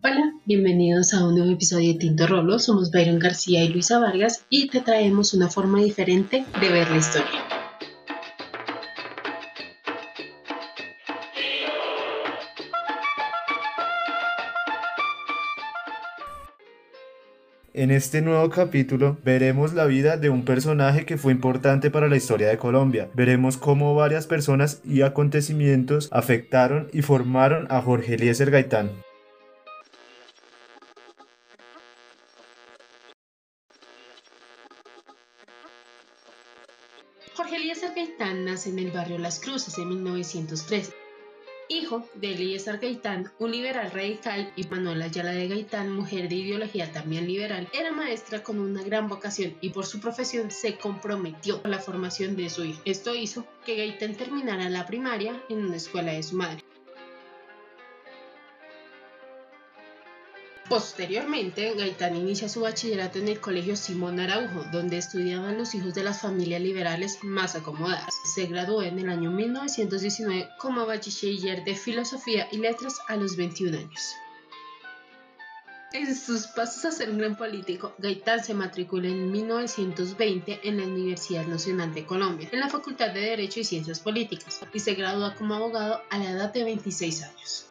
Hola, bienvenidos a un nuevo episodio de Tinto Rolo. Somos Byron García y Luisa Vargas y te traemos una forma diferente de ver la historia. En este nuevo capítulo veremos la vida de un personaje que fue importante para la historia de Colombia. Veremos cómo varias personas y acontecimientos afectaron y formaron a Jorge Eliezer Gaitán. Jorge Eliezer Gaitán nace en el barrio Las Cruces en 1913 hijo de Eliezer Gaitán, un liberal radical, y Manuela Ayala de Gaitán, mujer de ideología también liberal, era maestra con una gran vocación y por su profesión se comprometió a la formación de su hijo. Esto hizo que Gaitán terminara la primaria en una escuela de su madre. Posteriormente, Gaitán inicia su bachillerato en el Colegio Simón Araujo, donde estudiaban los hijos de las familias liberales más acomodadas. Se graduó en el año 1919 como bachiller de Filosofía y Letras a los 21 años. En sus pasos a ser un gran político, Gaitán se matricula en 1920 en la Universidad Nacional de Colombia, en la Facultad de Derecho y Ciencias Políticas, y se gradúa como abogado a la edad de 26 años.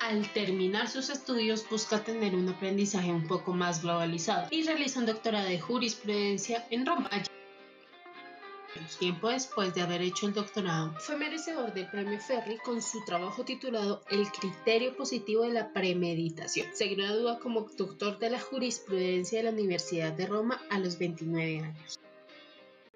Al terminar sus estudios busca tener un aprendizaje un poco más globalizado y realiza un doctorado de jurisprudencia en Roma. Tiempo después de haber hecho el doctorado, fue merecedor del premio Ferri con su trabajo titulado El criterio positivo de la premeditación. Se gradúa como doctor de la jurisprudencia de la Universidad de Roma a los 29 años.